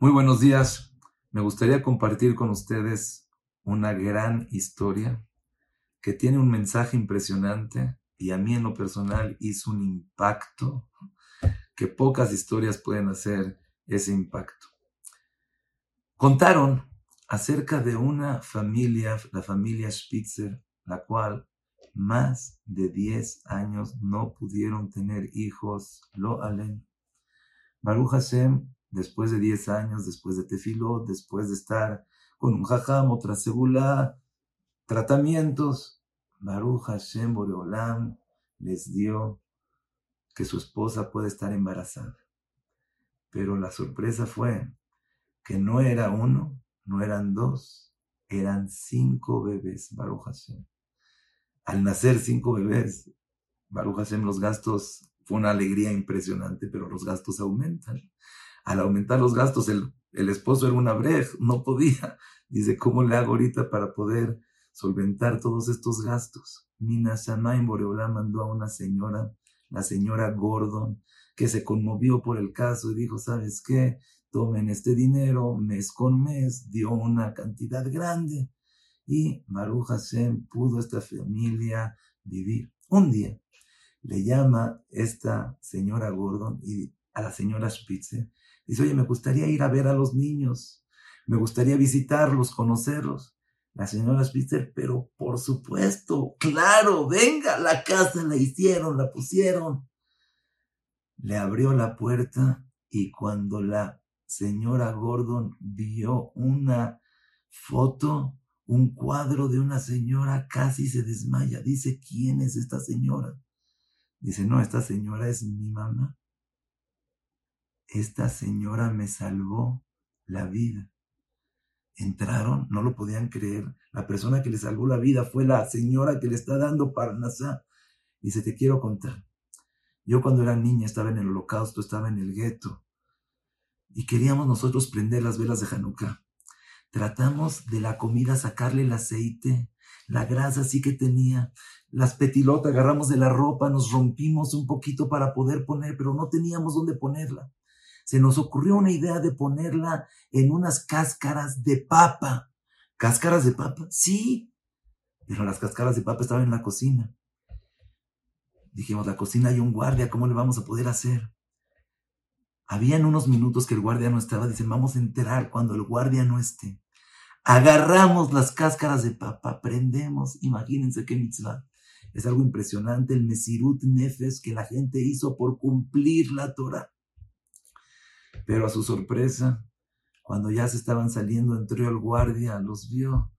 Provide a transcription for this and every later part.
Muy buenos días. Me gustaría compartir con ustedes una gran historia que tiene un mensaje impresionante y a mí en lo personal hizo un impacto que pocas historias pueden hacer ese impacto. Contaron acerca de una familia, la familia Spitzer, la cual más de 10 años no pudieron tener hijos, lo alen. Baruch Hashem después de 10 años, después de tefilot, después de estar con un jajam, otra segula, tratamientos, Baruch Hashem Boreolam les dio que su esposa puede estar embarazada. Pero la sorpresa fue que no era uno, no eran dos, eran cinco bebés, Baruch Hashem. Al nacer cinco bebés, Baruch Hashem, los gastos, fue una alegría impresionante, pero los gastos aumentan al aumentar los gastos, el, esposo era una brej, no podía. Dice, ¿cómo le hago ahorita para poder solventar todos estos gastos? Mina Shamaim Boreolá mandó a una señora, la señora Gordon, que se conmovió por el caso y dijo, ¿sabes qué? Tomen este dinero, mes con mes, dio una cantidad grande. Y Baruch Hashem pudo esta familia vivir. Un día le llama esta señora Gordon y a la señora Spitze Dice, oye, me gustaría ir a ver a los niños, me gustaría visitarlos, conocerlos. La señora Spitzer, pero por supuesto, claro, venga, la casa la hicieron, la pusieron. Le abrió la puerta y cuando la señora Gordon vio una foto, un cuadro de una señora, casi se desmaya. Dice, ¿quién es esta señora? Dice, no, esta señora es mi mamá esta señora me salvó la vida. Entraron, no lo podían creer. La persona que le salvó la vida fue la señora que le está dando Parnasá. Dice, te quiero contar. Yo cuando era niña estaba en el holocausto, estaba en el gueto. Y queríamos nosotros prender las velas de Hanukkah. Tratamos de la comida sacarle el aceite, la grasa sí que tenía, las petilotas, agarramos de la ropa, nos rompimos un poquito para poder poner, pero no teníamos dónde ponerla se nos ocurrió una idea de ponerla en unas cáscaras de papa. ¿Cáscaras de papa? Sí, pero las cáscaras de papa estaban en la cocina. Dijimos, la cocina hay un guardia, ¿cómo le vamos a poder hacer? Habían unos minutos que el guardia no estaba, dicen, vamos a enterar cuando el guardia no esté. Agarramos las cáscaras de papa, prendemos, imagínense qué mitzvah. Es algo impresionante el Mesirut Nefes que la gente hizo por cumplir la Torah. Pero a su sorpresa, cuando ya se estaban saliendo, entró el guardia, los vio.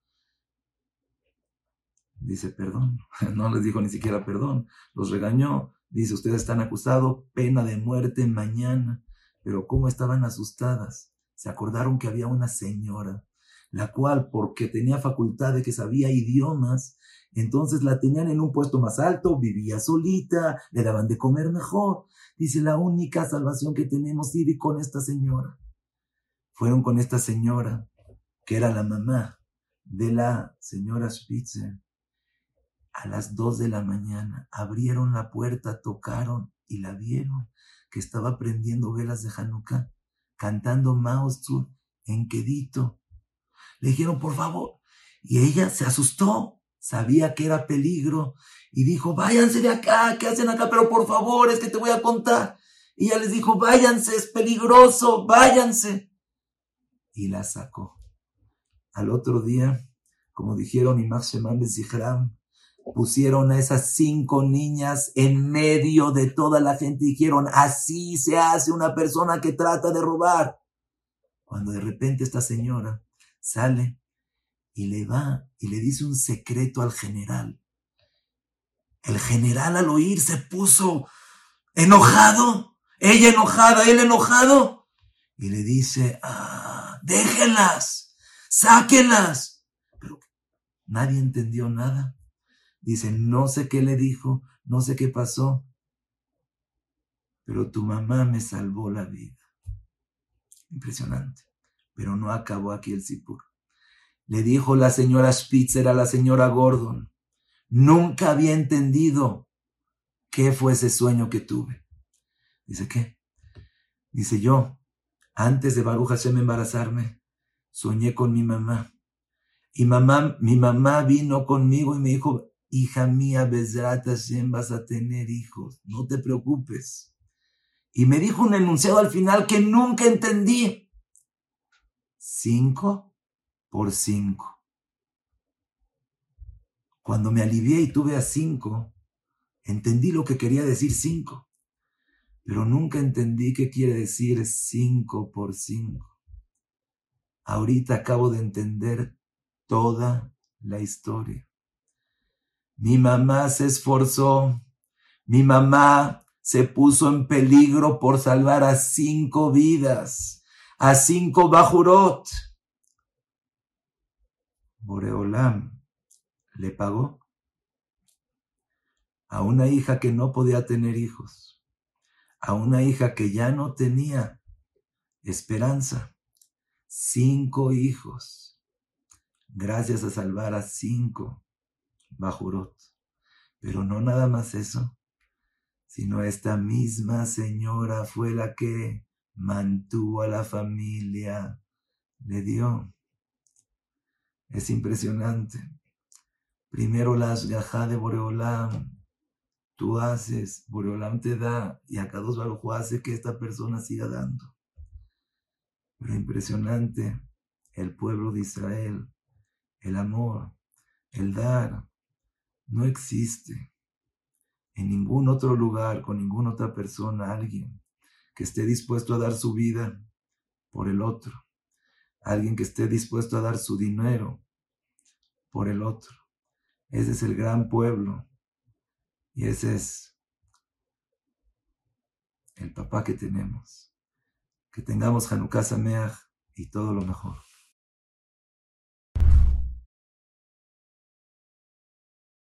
Dice, perdón. No les dijo ni siquiera perdón. Los regañó. Dice, ustedes están acusados, pena de muerte mañana. Pero cómo estaban asustadas. Se acordaron que había una señora, la cual, porque tenía facultad de que sabía idiomas, entonces la tenían en un puesto más alto, vivía solita, le daban de comer mejor. Dice, la única salvación que tenemos ir con esta señora. Fueron con esta señora, que era la mamá de la señora Spitzer. A las dos de la mañana abrieron la puerta, tocaron y la vieron que estaba prendiendo velas de Hanukkah, cantando Mao en quedito. Le dijeron, por favor. Y ella se asustó sabía que era peligro y dijo, váyanse de acá, ¿qué hacen acá? Pero por favor, es que te voy a contar. Y ella les dijo, váyanse, es peligroso, váyanse. Y la sacó. Al otro día, como dijeron Imach Sheman Bezihram, pusieron a esas cinco niñas en medio de toda la gente y dijeron, así se hace una persona que trata de robar. Cuando de repente esta señora sale y le va y le dice un secreto al general. El general al oír se puso enojado, ella enojada, él enojado, y le dice, ah, déjenlas, sáquenlas. Pero nadie entendió nada. Dice, no sé qué le dijo, no sé qué pasó, pero tu mamá me salvó la vida. Impresionante. Pero no acabó aquí el Sipur. Le dijo la señora Spitzer a la señora Gordon, nunca había entendido qué fue ese sueño que tuve. Dice, ¿qué? Dice yo, Antes de Baruch Hashem embarazarme, soñé con mi mamá. Y mamá, mi mamá vino conmigo y me dijo, hija mía, Bezrat Hashem, vas a tener hijos, no te preocupes. Y me dijo un enunciado al final que nunca entendí. Cinco por cinco. Cuando me alivié y tuve a cinco, entendí lo que quería decir cinco pero nunca entendí qué quiere decir 5 por 5. Ahorita acabo de entender toda la historia. Mi mamá se esforzó, mi mamá se puso en peligro por salvar a cinco vidas, a cinco bajurot. Boreolam le pagó a una hija que no podía tener hijos a una hija que ya no tenía esperanza. Cinco hijos, gracias a salvar a cinco Bajurot. Pero no nada más eso, sino esta misma señora fue la que mantuvo a la familia, le dio. Es impresionante. Primero las gajá de Boreolam, tú haces, Boreolam te da y a dos Baruj hace que esta persona siga dando. Pero impresionante, el pueblo de Israel, el amor, el dar, no existe en ningún otro lugar, con ninguna otra persona, alguien que esté dispuesto a dar su vida por el otro, alguien que esté dispuesto a dar su dinero por el otro. Ese es el gran pueblo y ese es el papá que tenemos. Que tengamos Hanukkah Sameach y todo lo mejor.